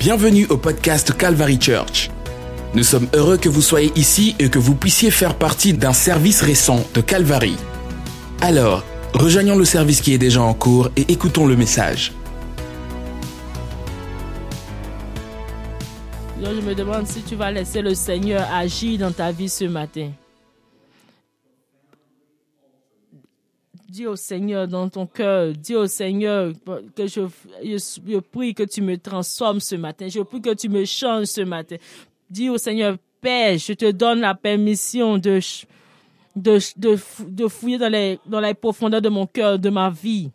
Bienvenue au podcast Calvary Church. Nous sommes heureux que vous soyez ici et que vous puissiez faire partie d'un service récent de Calvary. Alors, rejoignons le service qui est déjà en cours et écoutons le message. Je me demande si tu vas laisser le Seigneur agir dans ta vie ce matin. Dis au Seigneur dans ton cœur, dis au Seigneur que je, je, prie que tu me transformes ce matin, je prie que tu me changes ce matin. Dis au Seigneur, Père, je te donne la permission de, de, de, de fouiller dans les, dans les profondeurs de mon cœur, de ma vie.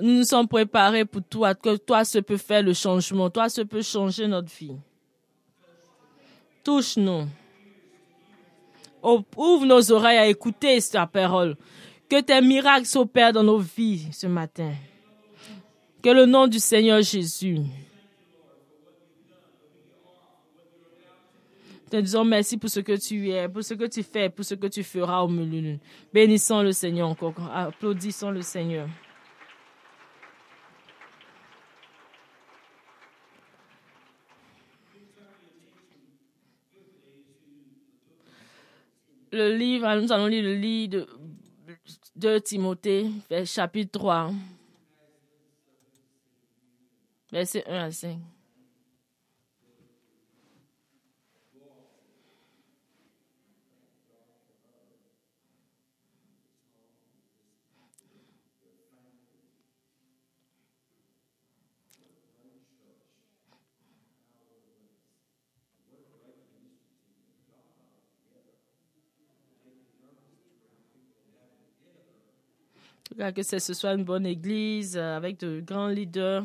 Nous nous sommes préparés pour toi, que toi, ce peut faire le changement, toi, ce peut changer notre vie. Touche-nous. Ouvre nos oreilles à écouter ta parole. Que tes miracles s'opèrent dans nos vies ce matin. Que le nom du Seigneur Jésus. Te disons merci pour ce que tu es, pour ce que tu fais, pour ce que tu feras au milieu. Bénissons le Seigneur encore. Applaudissons le Seigneur. Le livre, nous allons lire le livre de, de Timothée, chapitre 3, verset 1 à 5. Que ce soit une bonne église avec de grands leaders.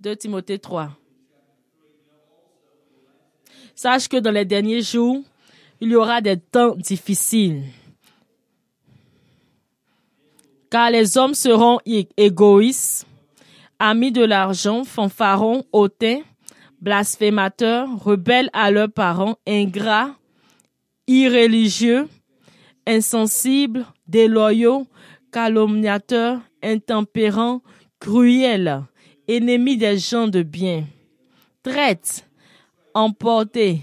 De Timothée 3. Sache que dans les derniers jours, il y aura des temps difficiles. Car les hommes seront égoïstes, amis de l'argent, fanfarons, hautains, blasphémateurs, rebelles à leurs parents, ingrats, irréligieux, insensibles, déloyaux, calomniateurs, intempérants, cruels, ennemis des gens de bien, traites, emportés,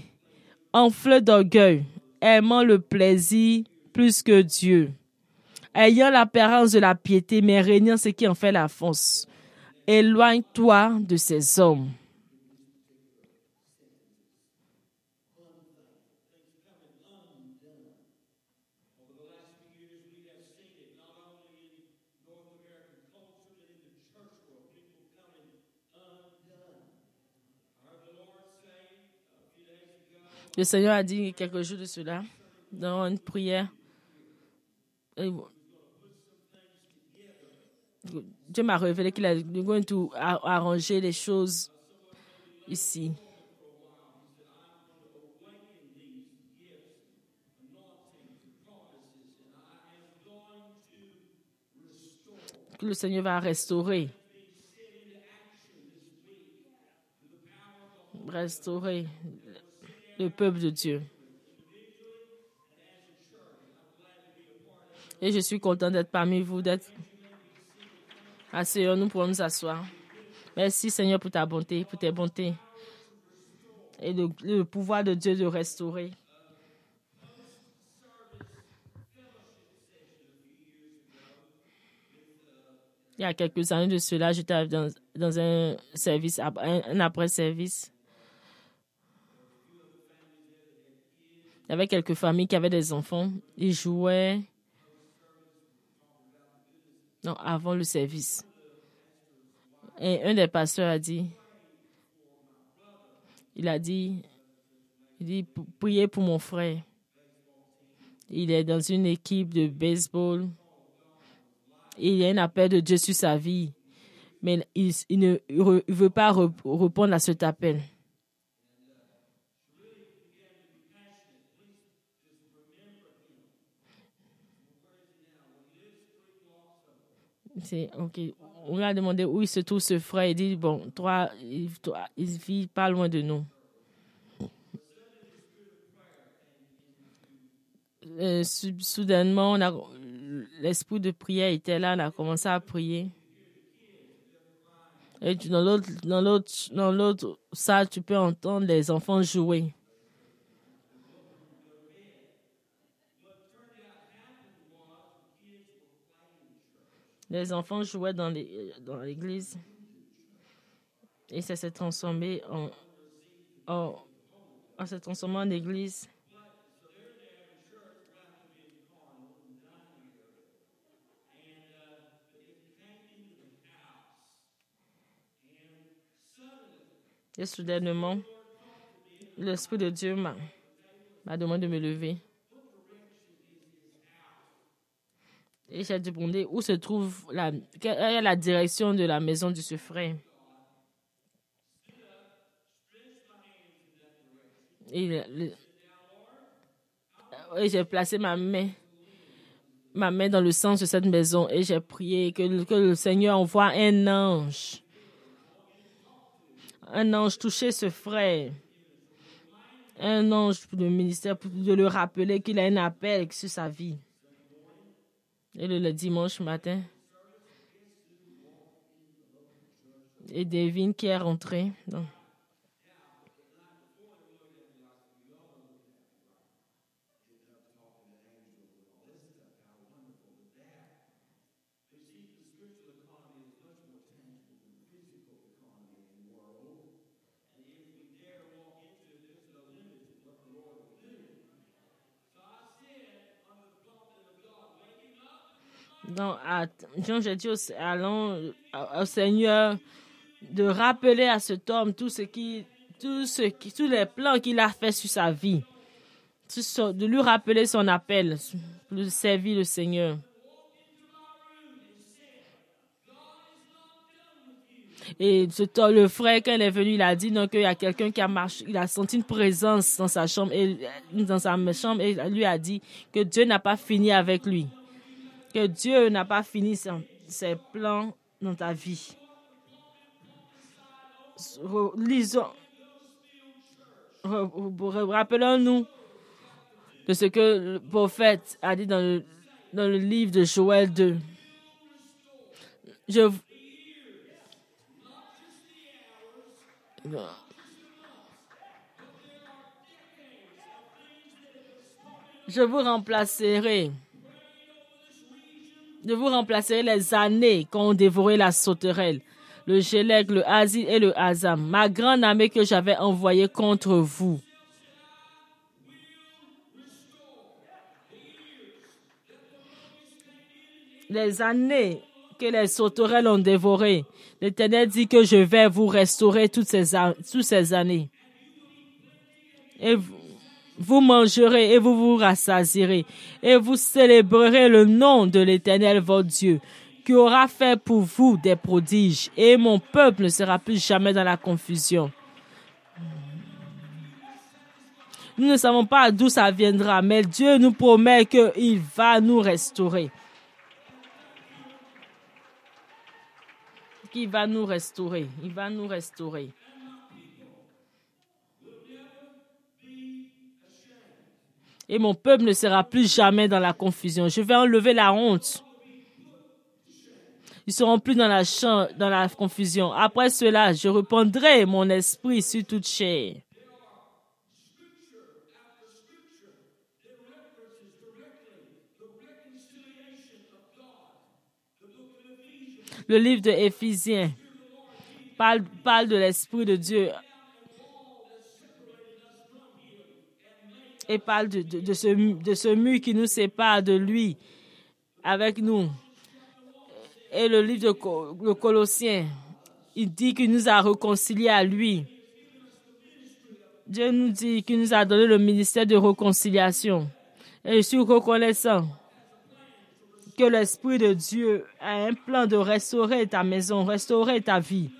enflés d'orgueil, aimant le plaisir plus que Dieu, ayant l'apparence de la piété, mais régnant ce qui en fait la force. Éloigne-toi de ces hommes. Le Seigneur a dit quelques jours de cela, dans une prière. Dieu m'a révélé qu'il a going to arranger les choses ici. Que le Seigneur va restaurer. Restaurer le peuple de Dieu. Et je suis content d'être parmi vous, d'être asseyons-nous pour nous asseoir. Merci Seigneur pour ta bonté, pour tes bontés et le, pouvoir de Dieu de restaurer. Il y a quelques années de cela, j'étais dans, dans un service, un après-service. Il y avait quelques familles qui avaient des enfants. Ils jouaient non, avant le service. Et un des pasteurs a dit, il a dit, il dit, priez pour mon frère. Il est dans une équipe de baseball. Il y a un appel de Dieu sur sa vie. Mais il, ne veut pas répondre à cet appel. On lui a demandé où il se trouve ce frère. Il dit Bon, toi, il, toi, il vit pas loin de nous. Euh, soudainement, l'esprit de prière était là. On a commencé à prier. Et dans l'autre salle, tu peux entendre les enfants jouer. Les enfants jouaient dans l'église. Et ça s'est transformé en, en, en s'est transformé en église. Et soudainement, l'Esprit de Dieu m'a m'a demandé de me lever. Et j'ai demandé où se trouve la, quelle est la direction de la maison de ce frère. Et, le- et j'ai placé ma main, ma main dans le sens de cette maison et j'ai prié que, le- que le Seigneur envoie un ange. Un ange toucher ce frère. Un ange pour le ministère, pour de le rappeler qu'il a un appel sur sa vie. Et le, dimanche matin, et Devine qui est rentré. Donc, j'ai dit au, allons au- au Seigneur de rappeler à cet homme tout ce qui, tous les plans qu'il a fait sur sa vie. De lui rappeler son appel, lui servir le Seigneur. Et ce temps, le frère, quand il est venu, il a dit qu'il y a quelqu'un qui a marché, il a senti une présence dans sa chambre, et, dans sa chambre, et lui a dit que Dieu n'a pas fini avec lui que Dieu n'a pas fini ses plans dans ta vie. Lisons, rappelons-nous de ce que le prophète a dit dans le, dans le livre de Joël 2. Je, je vous remplacerai. Je vous remplacerai les années qu'ont dévoré la sauterelle, le gélec, le asile et le hazam, ma grande armée que j'avais envoyée contre vous. Les années que les sauterelles ont dévorées, l'Éternel dit que je vais vous restaurer toutes ces, toutes ces années. Et vous, vous mangerez et vous vous rassasierez et vous célébrerez le nom de l'Éternel votre Dieu qui aura fait pour vous des prodiges et mon peuple ne sera plus jamais dans la confusion. Nous ne savons pas d'où ça viendra, mais Dieu nous promet qu'il va nous restaurer. Qu'il va nous restaurer. Il va nous restaurer. Et mon peuple ne sera plus jamais dans la confusion. Je vais enlever la honte. Ils seront plus dans la, dans la confusion. Après cela, je répandrai mon esprit sur toute chair. Le livre de Éphésiens parle de l'esprit de Dieu et parle de, ce, de mur qui nous sépare de lui avec nous. Et le livre de le Colossiens, il dit qu'il nous a réconciliés à lui. Dieu nous dit qu'il nous a donné le ministère de réconciliation. Et je suis reconnaissant que l'Esprit de Dieu a un plan de restaurer ta maison, restaurer ta vie.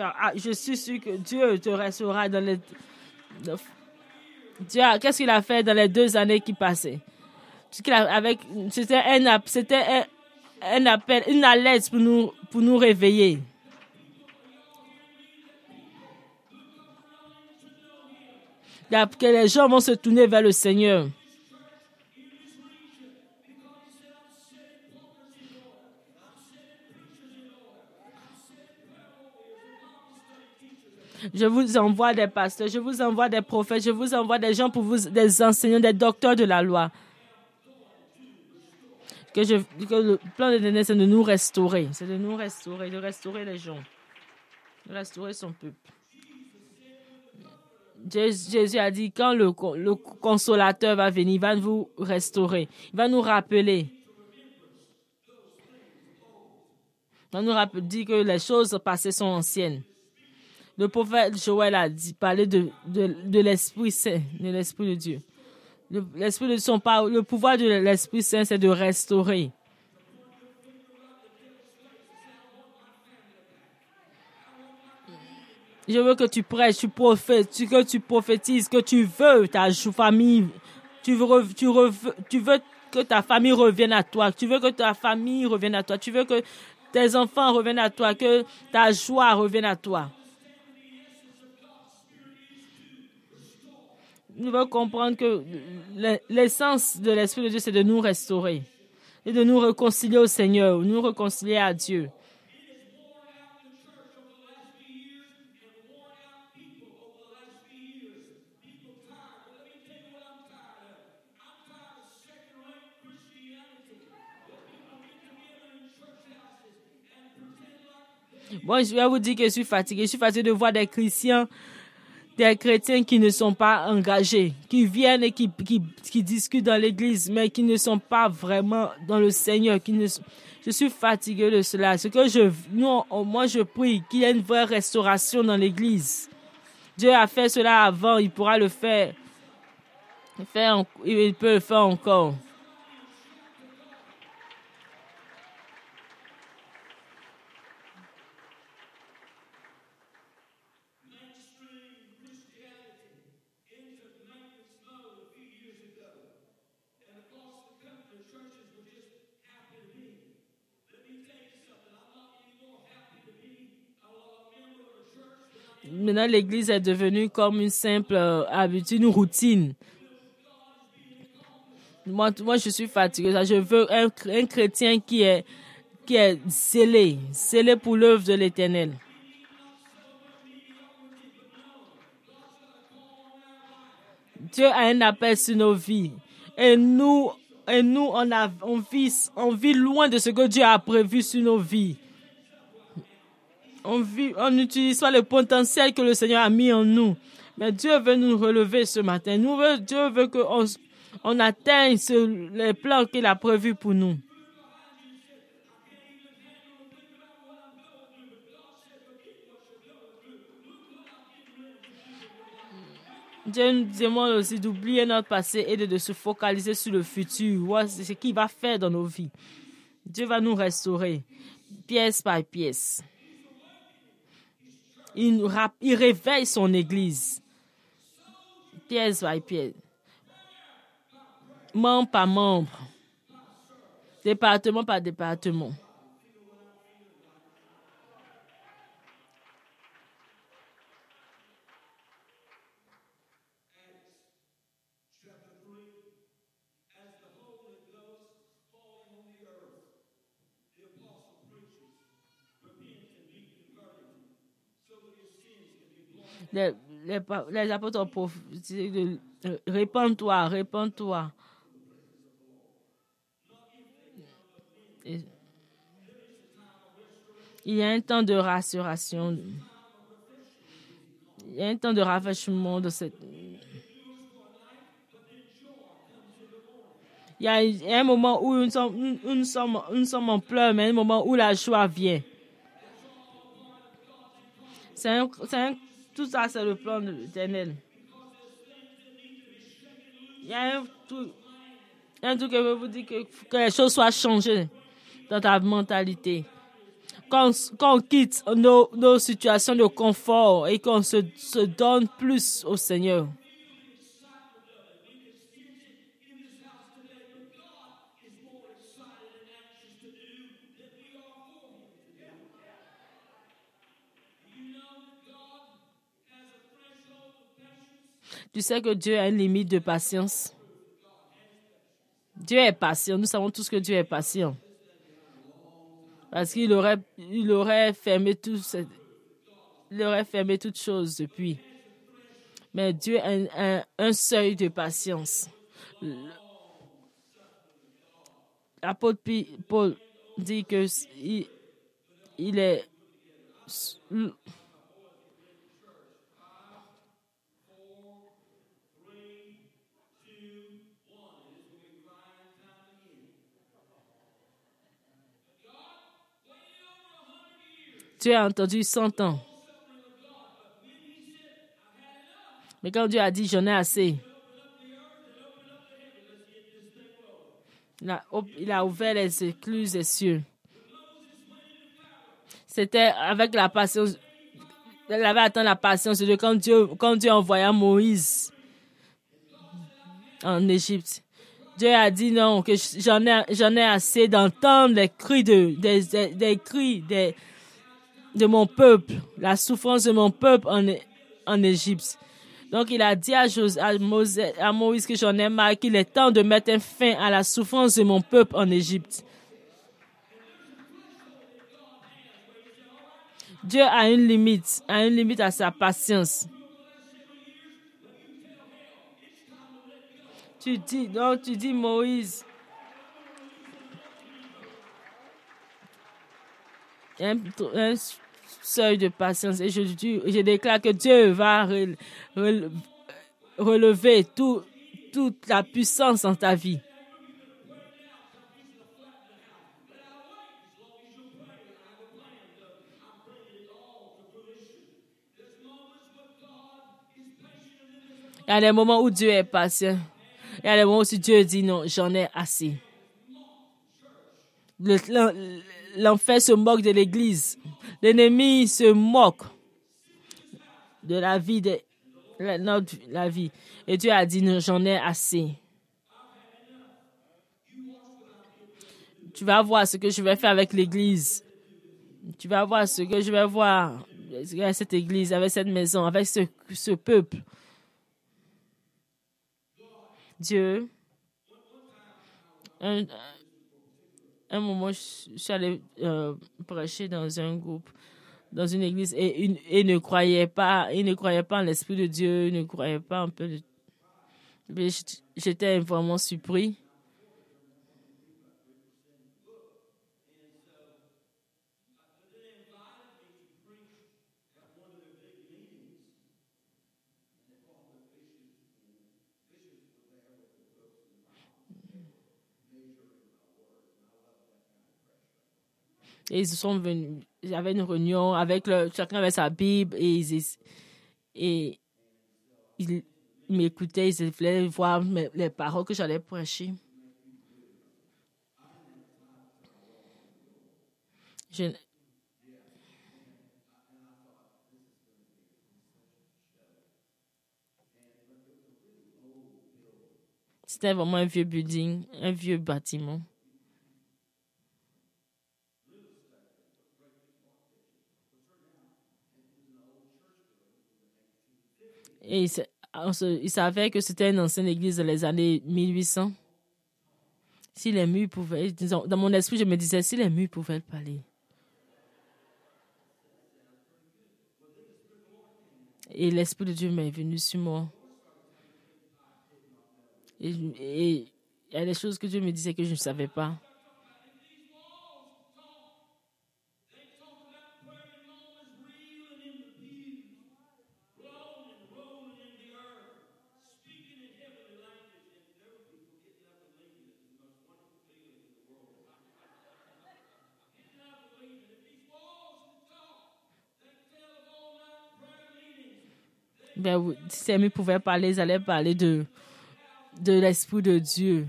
Ah, je, suis sûr que Dieu te restera dans les. Dieu, qu'est-ce qu'il a fait dans les deux années qui passaient? C'était un, un appel, une alerte pour nous, pour nous réveiller. Que les gens vont se tourner vers le Seigneur. Je vous envoie des pasteurs, je vous envoie des prophètes, je vous envoie des gens pour vous, des enseignants, des docteurs de la loi. Que, je, que le plan de Dieu, c'est de nous restaurer. C'est de nous restaurer, de restaurer les gens, de restaurer son peuple. Jésus a dit, quand le, le consolateur va venir, il va vous restaurer. Il va nous rappeler. Il va nous rappeler, que les choses passées sont anciennes. Le prophète Joël a dit, parler de, de, l'Esprit Saint, de l'Esprit de Dieu. L'Esprit de son le pouvoir de l'Esprit Saint, c'est de restaurer. Je veux que tu prêches, tu prophètes, que tu prophétises, que tu veux ta famille, tu veux, tu, tu veux que ta famille revienne à toi, tu veux que ta famille revienne à toi, tu veux que tes enfants reviennent à toi, que ta joie revienne à toi. Nous devons comprendre que l'essence de l'Esprit de Dieu, c'est de nous restaurer et de nous réconcilier au Seigneur, nous réconcilier à Dieu. Bon, je vais vous dire que je suis fatigué. Je suis fatigué de voir des chrétiens, des chrétiens qui ne sont pas engagés, qui viennent et qui, discutent dans l'église, mais qui ne sont pas vraiment dans le Seigneur. Qui ne, je suis fatigué de cela. Ce que je, moi, je prie qu'il y ait une vraie restauration dans l'église. Dieu a fait cela avant, il pourra le faire. faire il peut le faire encore. Maintenant l'Église est devenue comme une simple euh, habitude, une routine. Moi, moi, je suis fatigué. Je veux un, un chrétien qui est, qui est scellé, scellé pour l'œuvre de l'Éternel. Dieu a un appel sur nos vies. Et nous, et nous on, a, on, vit, on vit loin de ce que Dieu a prévu sur nos vies on, vit, on n'utilise pas le potentiel que le Seigneur a mis en nous. Mais Dieu veut nous relever ce matin. Dieu veut qu'on on atteigne les plans qu'il a prévus pour nous. Dieu nous demande aussi d'oublier notre passé et de, se focaliser sur le futur, c'est ce qu'il va faire dans nos vies. Dieu va nous restaurer, pièce par pièce il, il réveille son Église, pièce par pièce, membre par membre, département par département. Les, les, apôtres ont répands-toi, répands-toi. Il y a un temps de rassuration. Il y a un temps de rafraîchissement de cette. Il y a un moment où nous sommes en pleurs, mais un moment où la joie vient. C'est un, un tout ça, c'est le plan de l'éternel. Il y a un truc, un truc que je veux vous dire que, les choses soient changées dans ta mentalité. Quand, quand on quitte nos, nos situations de confort et qu'on se donne plus au Seigneur. Tu sais que Dieu a une limite de patience. Dieu est patient. Nous savons tous que Dieu est patient. Parce qu'il aurait, il aurait fermé tout, il aurait fermé toutes choses depuis. Mais Dieu a un, seuil de patience. L'apôtre Paul dit que il, il est Tu as entendu 100 ans. Mais quand Dieu a dit, j'en ai assez, il a, ouvert les écluses des cieux. C'était avec la patience. Il avait atteint la patience de Dieu quand Dieu, quand Dieu envoya Moïse en Égypte. Dieu a dit non, que j'en ai, ai assez d'entendre les cris de, des, des cris des, de mon peuple, la souffrance de mon peuple en, en Égypte. Donc il a dit à, à, Moïse que j'en ai marre, qu'il est temps de mettre un fin à la souffrance de mon peuple en Égypte. Dieu a une limite, a une limite à sa patience. Tu dis, donc tu dis Moïse, un, seuil de patience. Et je, déclare que Dieu va relever tout, toute la puissance dans ta vie. Il y a des moments où Dieu est patient. Il y a des moments où Dieu dit non, j'en ai assez. L'enfer se moque de l'Église. L'ennemi se moque de la vie, de notre, la vie. Et Dieu a dit, j'en ai assez. Tu vas voir ce que je vais faire avec l'Église. Tu vas voir ce que je vais voir avec cette Église, avec cette maison, avec ce, peuple. Dieu, un moment, je suis allée euh, prêcher dans un groupe, dans une église, et, une, ne croyait pas, il ne croyait pas en l'Esprit de Dieu, il ne croyait pas un peu. J'étais vraiment surpris. Et ils sont venus, j'avais une réunion avec le, chacun avait sa Bible et ils, m'écoutaient, ils voulaient voir les paroles que j'allais prêcher. C'était vraiment un vieux building, un vieux bâtiment. Et il savait que c'était une ancienne église des années 1800. Si les murs pouvaient, dans mon esprit, je me disais, si les murs pouvaient parler. Et l'Esprit de Dieu m'est venu sur moi. Et il y a des choses que Dieu me disait que je ne savais pas. Ben, si amis pouvaient parler, ils allaient parler de, de l'Esprit de Dieu.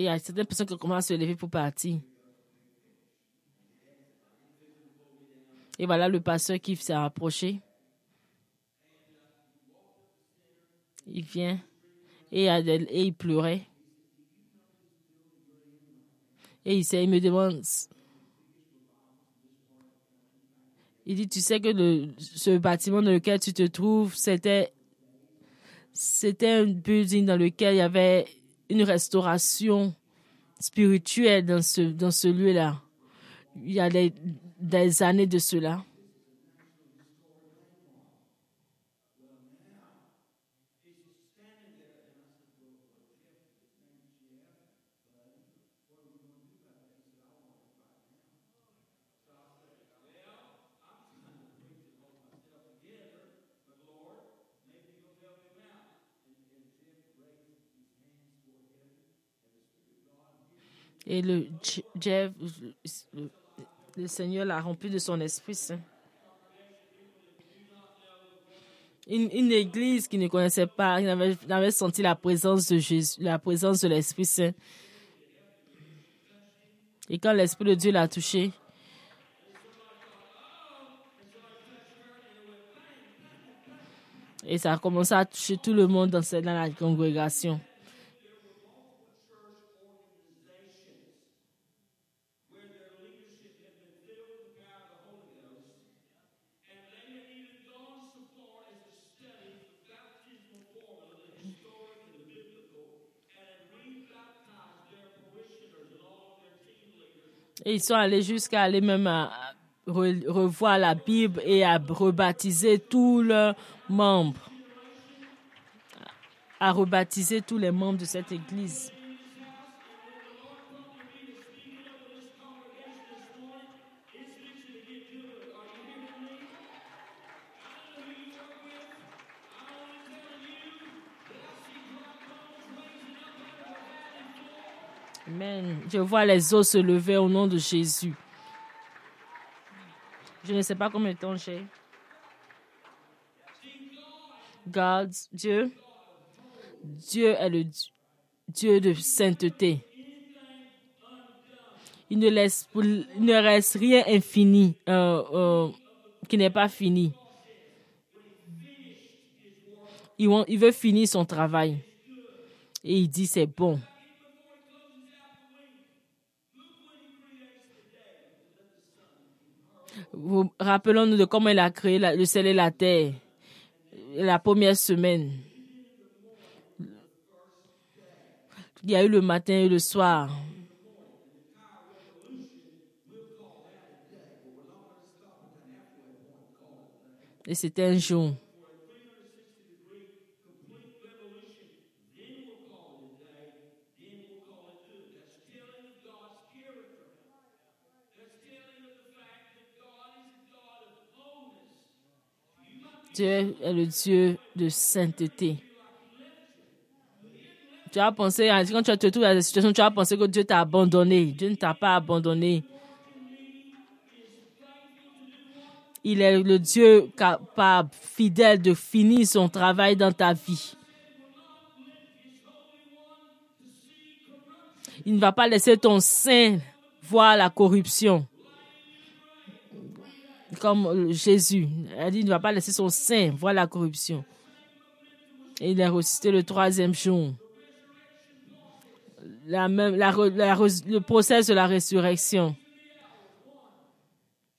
Et il y a certaines personnes qui commencent à se lever pour partir. Et voilà le pasteur qui s'est approché. Il vient et, et il pleurait. Et il, il me demande Il dit, tu sais que ce bâtiment dans lequel tu te trouves, c'était, c'était un building dans lequel il y avait une restauration spirituelle dans ce, dans ce lieu-là. Il y a des années de cela. Et le Jeff, le, Seigneur l'a rempli de son Esprit Saint. Une, une église qui ne connaissait pas, qui n'avait senti la présence de Jésus, la présence de l'Esprit Saint. Et quand l'Esprit de Dieu l'a touché, et ça a commencé à toucher tout le monde dans, dans la congrégation. Ils sont allés jusqu'à aller même à re- revoir la Bible et à rebaptiser tous leurs membres. À rebaptiser tous les membres de cette église. Je vois les eaux se lever au nom de Jésus. Je ne sais pas combien de temps j'ai. God, Dieu. Dieu est le Di- Dieu de sainteté. Il ne, laisse, reste rien infini euh, euh, qui n'est pas fini. Il veut finir son travail. Et il dit c'est bon. Rappelons-nous de comment il a créé le ciel et la terre. La première semaine. Il y a eu le matin et le soir. Et c'était un jour. Est le Dieu de sainteté. Tu as pensé, à- quand tu te trouves dans cette situation, tu as pensé que Dieu t'a abandonné. Dieu ne t'a pas abandonné. Il est le Dieu capable, fidèle de finir son travail dans ta vie. Il ne va pas laisser ton sein voir la corruption. Comme euh, Jésus. Elle dit, il ne va pas laisser son sein voir la corruption. Et il est ressuscité le troisième jour. La même, le process de la résurrection.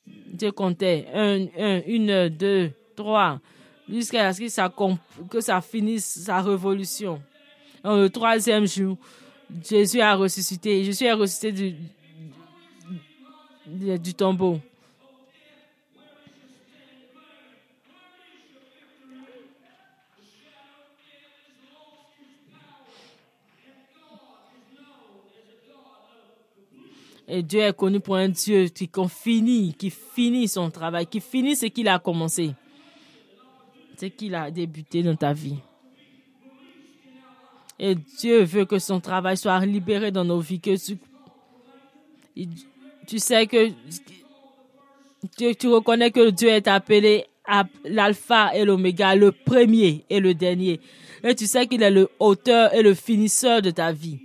Dieu comptait un, un, une, deux, trois, jusqu'à ce que ça, finisse sa révolution. Le troisième jour, Jésus a ressuscité. Jésus est ressuscité du tombeau. Et Dieu est connu pour un Dieu qui finit, qui finit son travail, qui finit ce qu'il a commencé, ce qu'il a débuté dans ta vie. Et Dieu veut que son travail soit libéré dans nos vies, que tu, sais que tu, tu reconnais que Dieu est appelé l'alpha et l'oméga, le premier et le dernier. Et tu sais qu'il est le auteur et le finisseur de ta vie.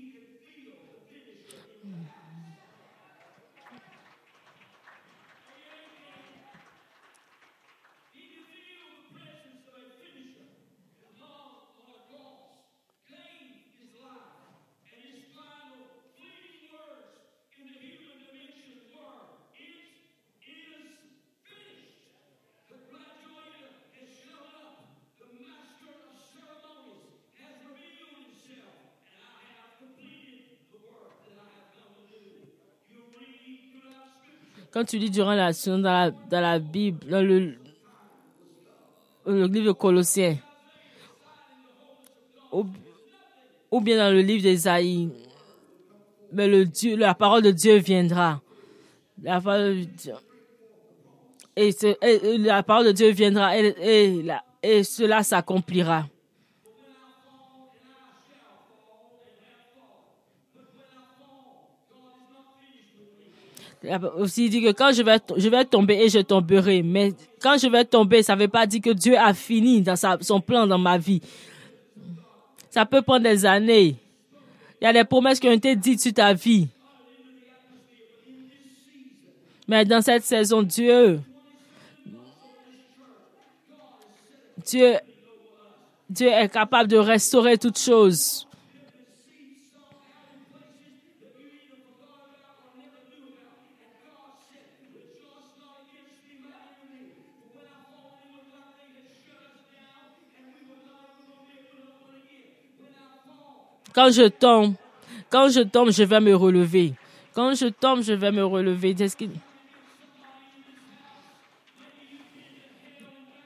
Quand tu lis durant la dans la, dans la Bible, dans le, le livre Colossiens, ou, ou bien dans le livre d'Ésaïe, mais le Dieu, la parole de Dieu viendra. La parole de Dieu. Et, la parole de Dieu viendra et cela s'accomplira. Aussi il dit que quand je vais, je vais tomber et je tomberai, mais quand je vais tomber, ça ne veut pas dire que Dieu a fini dans sa- son plan dans ma vie. Ça peut prendre des années. Il y a des promesses qui ont été dites sur ta vie. Mais dans cette saison, Dieu, Dieu, Dieu est capable de restaurer toutes choses. Quand je tombe, quand je tombe, je vais me relever. Quand je tombe, je vais me relever.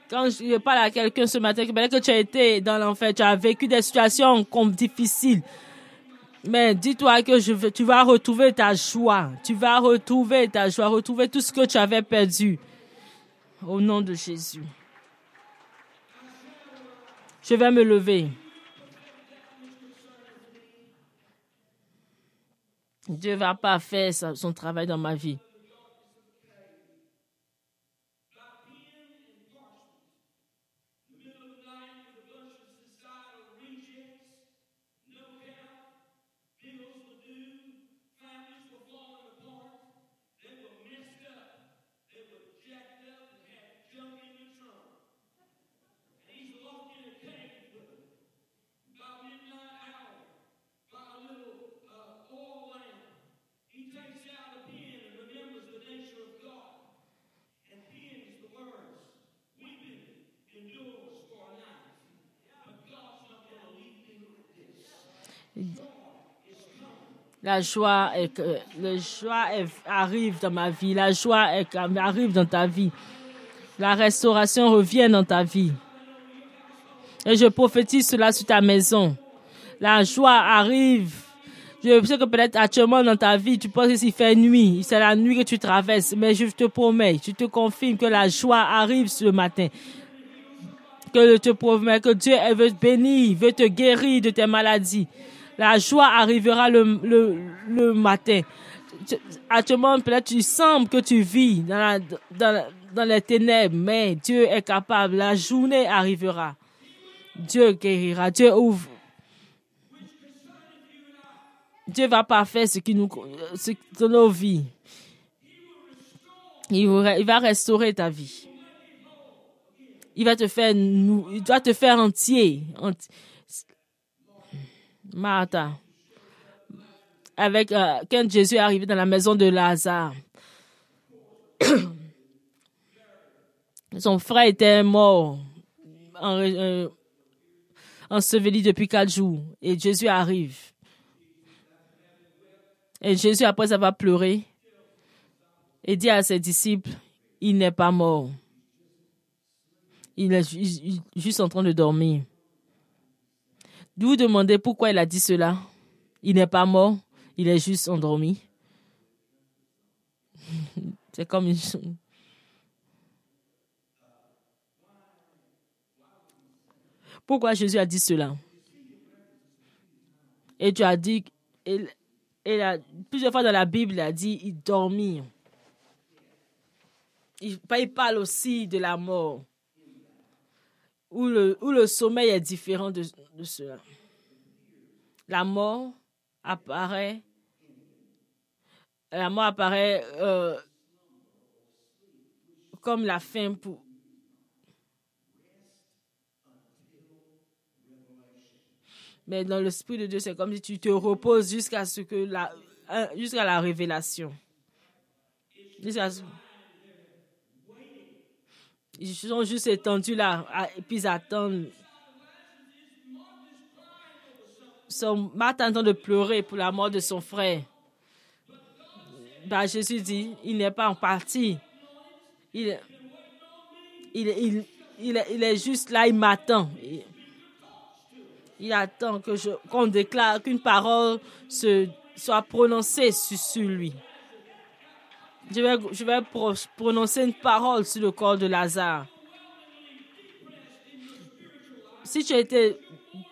Quand je parle à quelqu'un ce matin, que tu as été dans l'enfer, tu as vécu des situations difficiles. Mais dis-toi que tu vas retrouver ta joie. Tu vas retrouver ta joie, retrouver tout ce que tu avais perdu. Au nom de Jésus. Je vais me lever. Dieu va pas faire son travail dans ma vie. La joie, joie arrive dans ma vie. La joie arrive dans ta vie. La restauration revient dans ta vie. Et je prophétise cela sur ta maison. La joie arrive. Je sais que peut-être actuellement dans ta vie, tu penses que s'il fait nuit, c'est la nuit que tu traverses. Mais je te promets, je te confirme que la joie arrive ce matin. Que je te promets que Dieu veut te bénir, veut te guérir de tes maladies. La joie arrivera le, le, le matin. Tu- Actuellement, peut-être tu sens que tu vis dans, les ténèbres, mais Dieu est capable. La journée arrivera. Dieu guérira. Dieu ouvre. Dieu va pas faire ce qui nous, ce, dans nos vies. Il il va restaurer ta vie. Il va te faire, il doit te faire entier. enti- Martha. Avec, euh, quand Jésus est arrivé dans la maison de Lazare, son frère était mort, euh, enseveli depuis quatre jours. Et Jésus arrive. Et Jésus, après avoir pleuré, et dit à ses disciples, il n'est pas mort. Il est ju- ju- juste en train de dormir. Vous vous demandez pourquoi il a dit cela. Il n'est pas mort, il est juste endormi. C'est comme une... Pourquoi Jésus a dit cela? Et tu as dit, et, plusieurs fois dans la Bible, il a dit, il dormit. Il parle aussi de la mort, où le, où le sommeil est différent de, cela. La mort apparaît, la mort apparaît euh, comme la fin pour, Mais dans l'esprit de Dieu, c'est comme si tu te reposes jusqu'à ce que la, jusqu'à la révélation. Jusqu'à ce- Ils sont juste étendus là, et puis ils attendent. Son en de pleurer pour la mort de son frère. bah, Jésus dit, il n'est pas en partie. Il, il, il, il, il est juste là, il m'attend. Il, attend que je, qu'on déclare qu'une parole se, soit prononcée sur lui. Je vais, je vais pro- prononcer une parole sur le corps de Lazare. Si tu as été,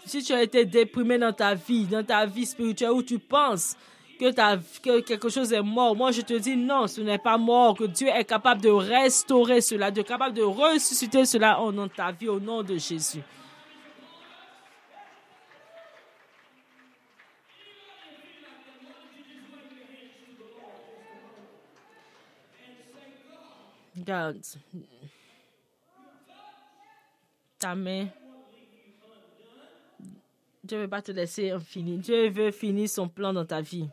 si tu as été déprimé dans ta vie, dans ta vie spirituelle, où tu penses que, ta, que quelque chose est mort, moi je te dis non, ce n'est pas mort, que Dieu est capable de restaurer cela, Dieu est capable de ressusciter cela de ta vie, au nom de Jésus. Regarde. Ta main. Dieu ne veut pas te laisser infini. Dieu veut finir son plan dans ta vie.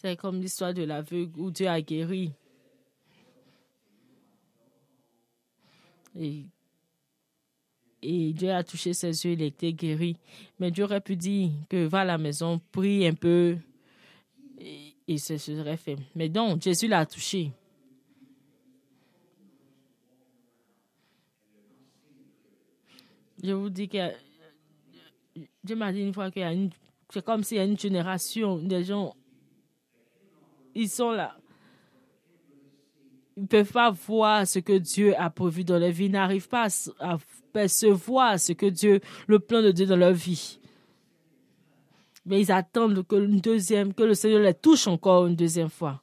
C'est comme l'histoire de l'aveugle où Dieu a guéri. Et, Dieu a touché ses yeux, il était guéri. Mais Dieu aurait pu dire que va à la maison, prie un peu et, ce serait fait. Mais non, Jésus l'a touché. Je vous dis que Dieu m'a dit une fois qu'il. C'est comme s'il y a une génération des gens ils sont là. Ils ne peuvent pas voir ce que Dieu a prévu dans leur vie. Ils n'arrivent pas à percevoir ce que Dieu, le plan de Dieu dans leur vie. Mais ils attendent que, une deuxième, que le Seigneur les touche encore une deuxième fois.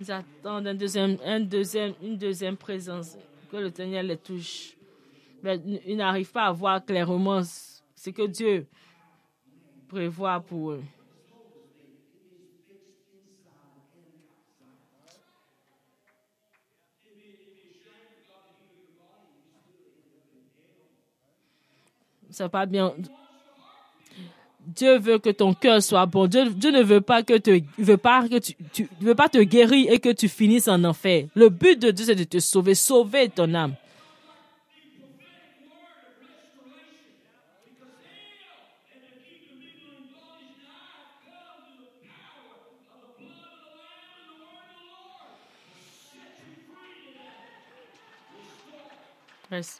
Ils attendent deuxième, une deuxième présence, que le Seigneur les touche. Mais ils n'arrivent pas à voir clairement ce que Dieu prévoit pour eux. C'est pas bien. Dieu veut que ton cœur soit bon. Dieu, Dieu ne veut pas que te, veut pas que tu, tu veut pas te guérir et que tu finisses en enfer. Le but de Dieu c'est de te sauver, sauver ton âme.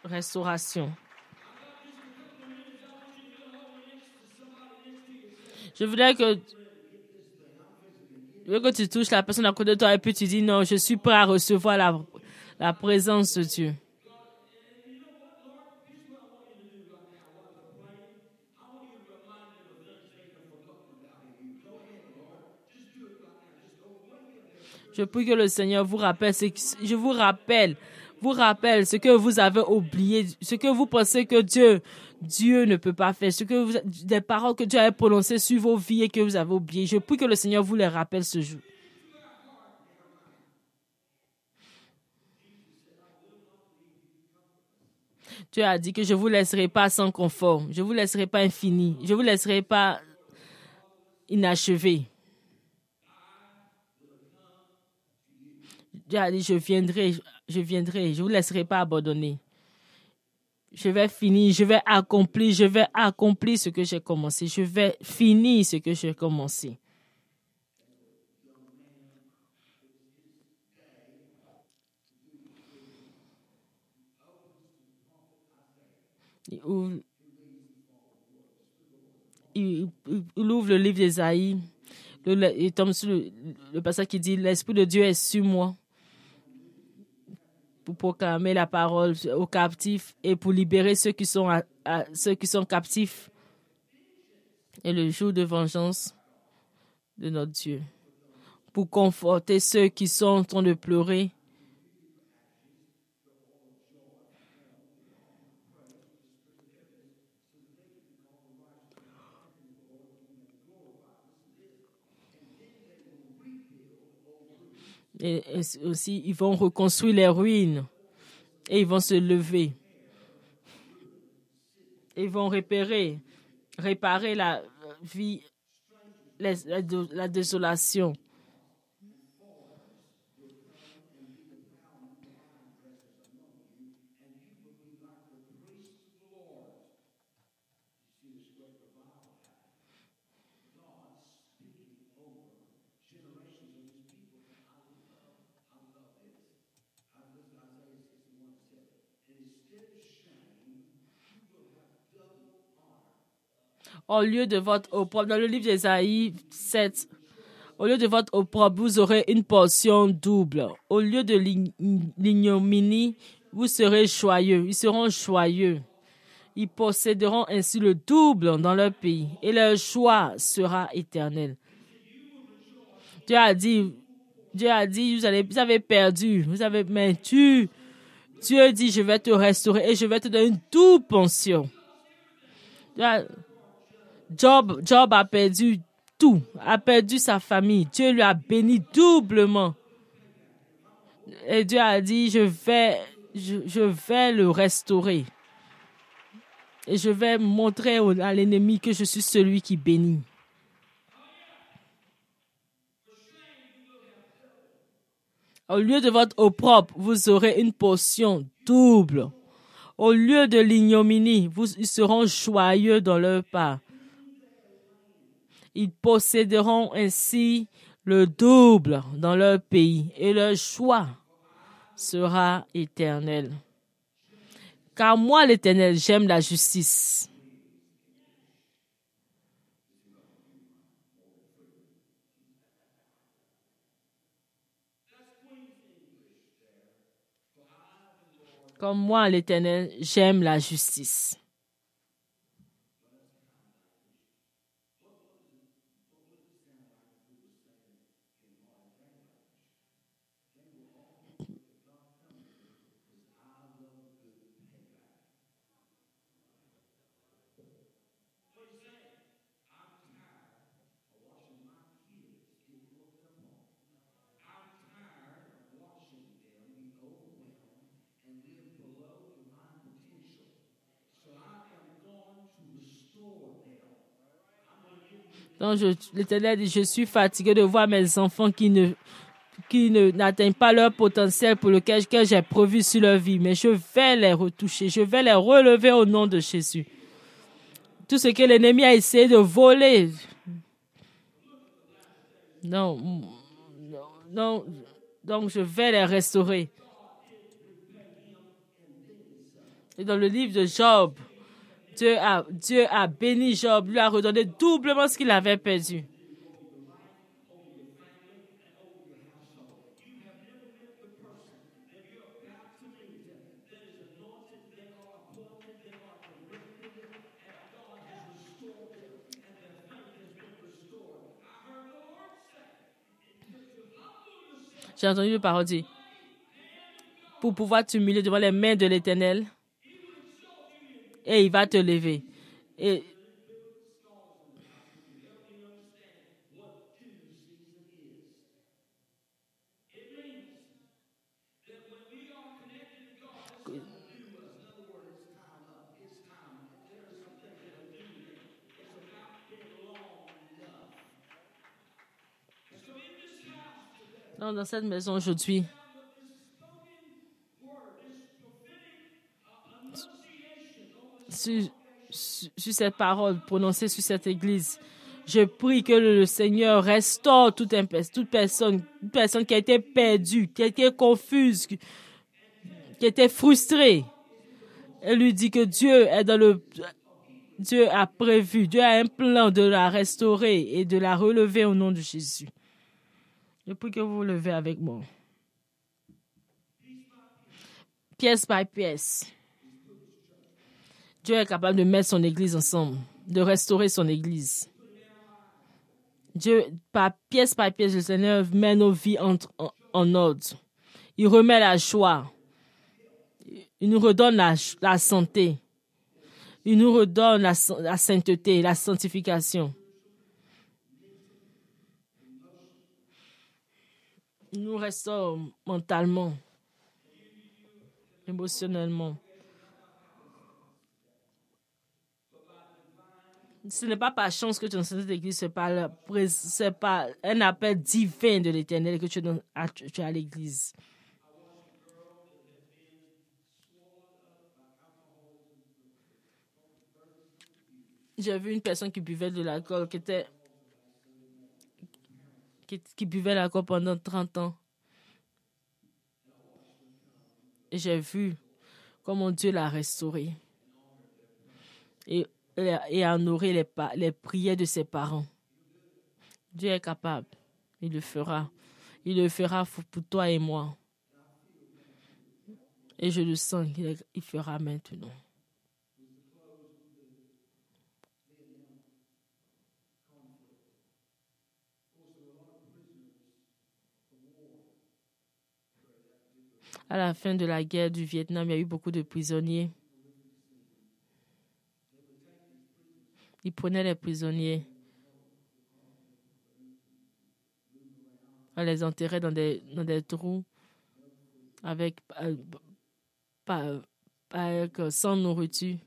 Restauration. Je voudrais que, que tu touches la personne à côté de toi et puis tu dis non, je suis prêt à recevoir la, la présence de Dieu. Je prie que le Seigneur vous rappelle, je vous rappelle vous rappelle ce que vous avez oublié, ce que vous pensez que Dieu, Dieu ne peut pas faire, ce que des paroles que Dieu a prononcées sur vos vies et que vous avez oubliées. Je prie que le Seigneur vous les rappelle ce jour. Dieu a dit que je ne vous laisserai pas sans confort, je ne vous laisserai pas infini, je ne vous laisserai pas inachevé. Dieu a dit, je viendrai, je viendrai, je ne vous laisserai pas abandonner. Je vais finir, je vais accomplir, je vais accomplir ce que j'ai commencé. Je vais finir ce que j'ai commencé. Il ouvre, le livre d'Ésaïe. Il tombe sur le passage qui dit L'Esprit de Dieu est sur moi pour proclamer la parole aux captifs et pour libérer ceux qui sont, captifs. Et le jour de vengeance de notre Dieu. Pour conforter ceux qui sont en train de pleurer. Et, aussi, ils vont reconstruire les ruines et ils vont se lever. Ils vont réparer, réparer la vie, la désolation. Au lieu de votre opprobre, dans le livre d'Ésaïe 7, au lieu de votre opprobre, vous aurez une portion double. Au lieu de l'ignominie, vous serez joyeux. Ils seront joyeux. Ils posséderont ainsi le double dans leur pays et leur joie sera éternelle. Dieu a dit, Dieu a dit, vous, avez perdu, vous avez, mais tu, Dieu dit, je vais te restaurer et je vais te donner une double pension. Job, Job a perdu tout, a perdu sa famille. Dieu lui a béni doublement. Et Dieu a dit, je vais, je, vais le restaurer. Et je vais montrer à l'ennemi que je suis celui qui bénit. Au lieu de votre opprobre, vous aurez une portion double. Au lieu de l'ignominie, vous seront joyeux dans leur pas. Ils posséderont ainsi le double dans leur pays et leur choix sera éternel. Car moi, l'Éternel, j'aime la justice. Comme moi, l'Éternel, j'aime la justice. Donc, l'Éternel dit, je suis fatigué de voir mes enfants qui ne qui n'atteignent pas leur potentiel pour lequel j'ai prévu sur leur vie, mais je vais les retoucher, je vais les relever au nom de Jésus. Tout ce que l'ennemi a essayé de voler, non, non, donc je vais les restaurer. Et dans le livre de Job, Dieu a, Dieu a béni Job, lui a redonné doublement ce qu'il avait perdu. J'ai entendu le parole dire, pour pouvoir t'humilier devant les mains de l'Éternel, et il va te lever. Et dans cette maison aujourd'hui, sur, cette parole prononcée sur cette église. Je prie que le Seigneur restaure toute, personne, personne qui a été perdue, qui a été confuse, qui, été frustrée. Elle lui dit que Dieu est dans le, Dieu a prévu, Dieu a un plan de la restaurer et de la relever au nom de Jésus. Je prie que vous vous levez avec moi. Pièce par pièce. Dieu est capable de mettre son Église ensemble, de restaurer son Église. Dieu, par pièce par pièce, le Seigneur met nos vies en, ordre. Il remet la joie. Il nous redonne la, santé. Il nous redonne la, la sainteté, la sanctification. nous restaure mentalement, émotionnellement. Ce n'est pas par chance que tu es dans cette église, c'est c'est pas un appel divin de l'éternel que tu es, dans- à- tu es à l'église. J'ai vu une personne qui buvait de l'alcool, qui était. qui, qui buvait l'alcool pendant 30 ans. J'ai vu comment Dieu l'a restauré. Et, et, honoré les, prières de ses parents. Dieu est capable. Il le fera. Il le fera pour toi et moi. Et je le sens qu'il il fera maintenant. À la fin de la guerre du Vietnam, il y a eu beaucoup de prisonniers. Ils prenaient les prisonniers. On les enterrait dans des, dans des trous avec, euh, euh, sans nourriture.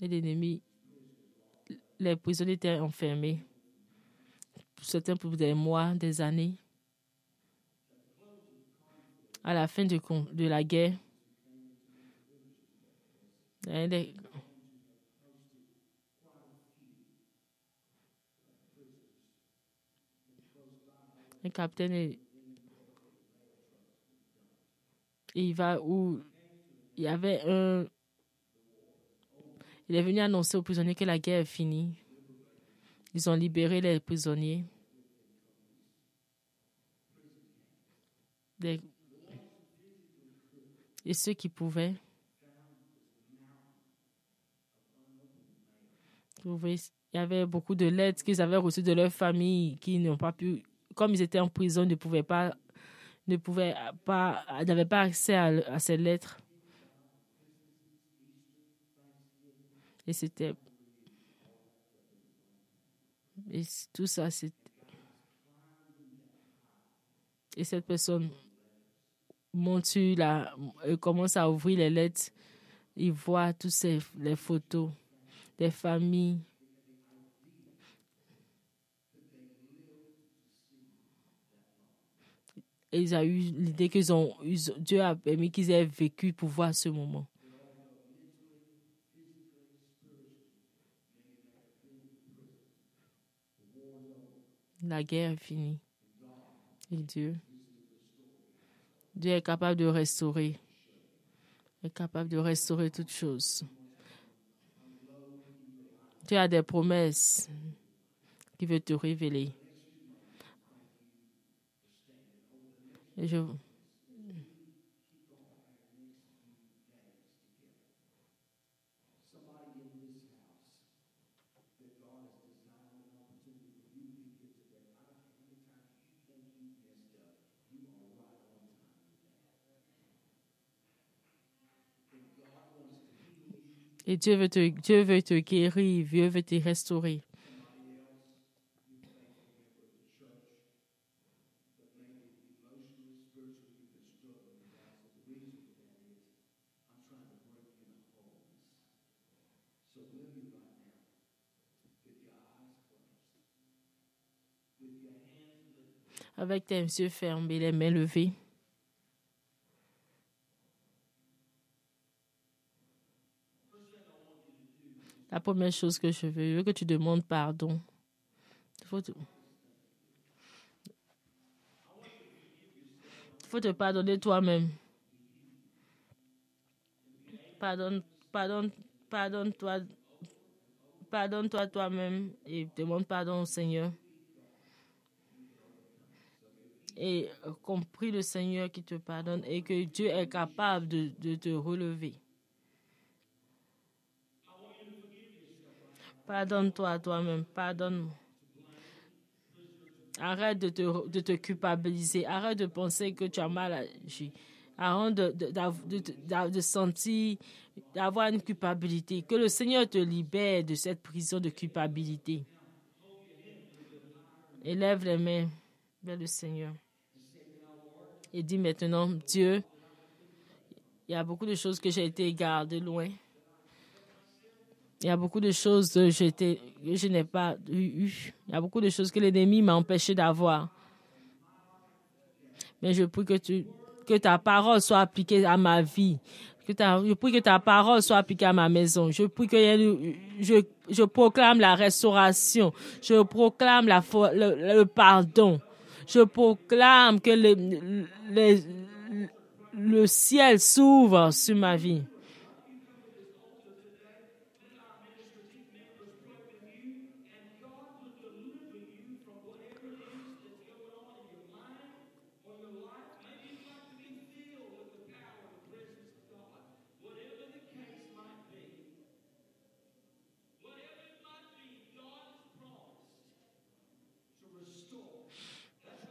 Et l'ennemi, les prisonniers étaient enfermés. Certains pour des mois, des années. À la fin de, de la guerre, avait des- un capitaine est- il va où? Il y avait un il est venu annoncer aux prisonniers que la guerre est finie. Ils ont libéré les prisonniers. Et ceux qui pouvaient. Il y avait beaucoup de lettres qu'ils avaient reçues de leur famille qui n'ont pas pu, comme ils étaient en prison, ne pouvaient pas, n'avaient pas accès à ces lettres. Et c'était. Et tout ça, c'est. Et cette personne monte sur la. euh, commence à ouvrir les lettres. Il voit toutes ces, les photos des familles. Et ils ont eu l'idée qu'ils ont, ils ont- Dieu a permis qu'ils aient vécu pour voir ce moment. La guerre est finie. Et Dieu, Dieu est capable de restaurer, est capable de restaurer toutes choses. Dieu a des promesses qu'il veut te révéler. Et je, et Dieu veut te, Dieu veut te guérir, Dieu veut te restaurer. Avec tes yeux fermés, les mains levées. La première chose que je veux, je veux que tu demandes pardon. Il faut te, pardonner toi-même. Pardonne, pardonne, pardonne-toi, pardonne-toi toi-même et demande pardon au Seigneur. Et compris le Seigneur qui te pardonne et que Dieu est capable de te relever. Pardonne-toi toi-même, pardonne. Arrête de te, de te culpabiliser. Arrête de penser que tu as mal agi. Arrête de, de, de, sentir, d'avoir une culpabilité. Que le Seigneur te libère de cette prison de culpabilité. Élève les mains vers le Seigneur. Et dis maintenant, Dieu, il y a beaucoup de choses que j'ai été gardé loin. Il y a beaucoup de choses que, je n'ai pas eues. Il y a beaucoup de choses que l'ennemi m'a empêché d'avoir. Mais je prie que, tu, que ta parole soit appliquée à ma vie. Que ta, je prie que ta parole soit appliquée à ma maison. Je prie que je, proclame la restauration. Je proclame la, le, le pardon. Je proclame que le ciel s'ouvre sur ma vie.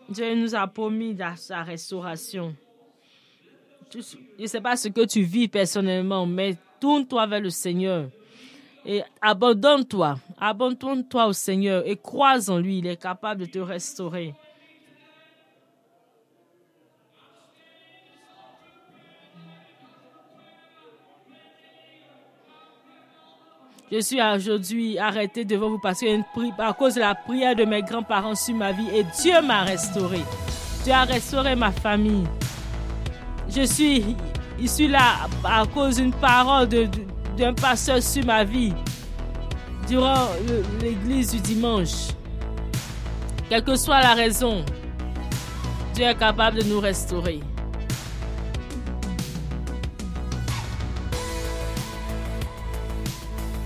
Dieu nous a promis sa restauration. Je ne sais pas ce que tu vis personnellement, mais tourne-toi vers le Seigneur et abandonne-toi. Abandonne-toi au Seigneur et crois en lui. Il est capable de te restaurer. Je suis aujourd'hui arrêté devant vous parce que à cause de la prière de mes grands-parents sur ma vie et Dieu m'a restauré. Dieu a restauré ma famille. Je suis, ici là à cause d'une parole d'un pasteur sur ma vie durant l'église du dimanche. Quelle que soit la raison, Dieu est capable de nous restaurer.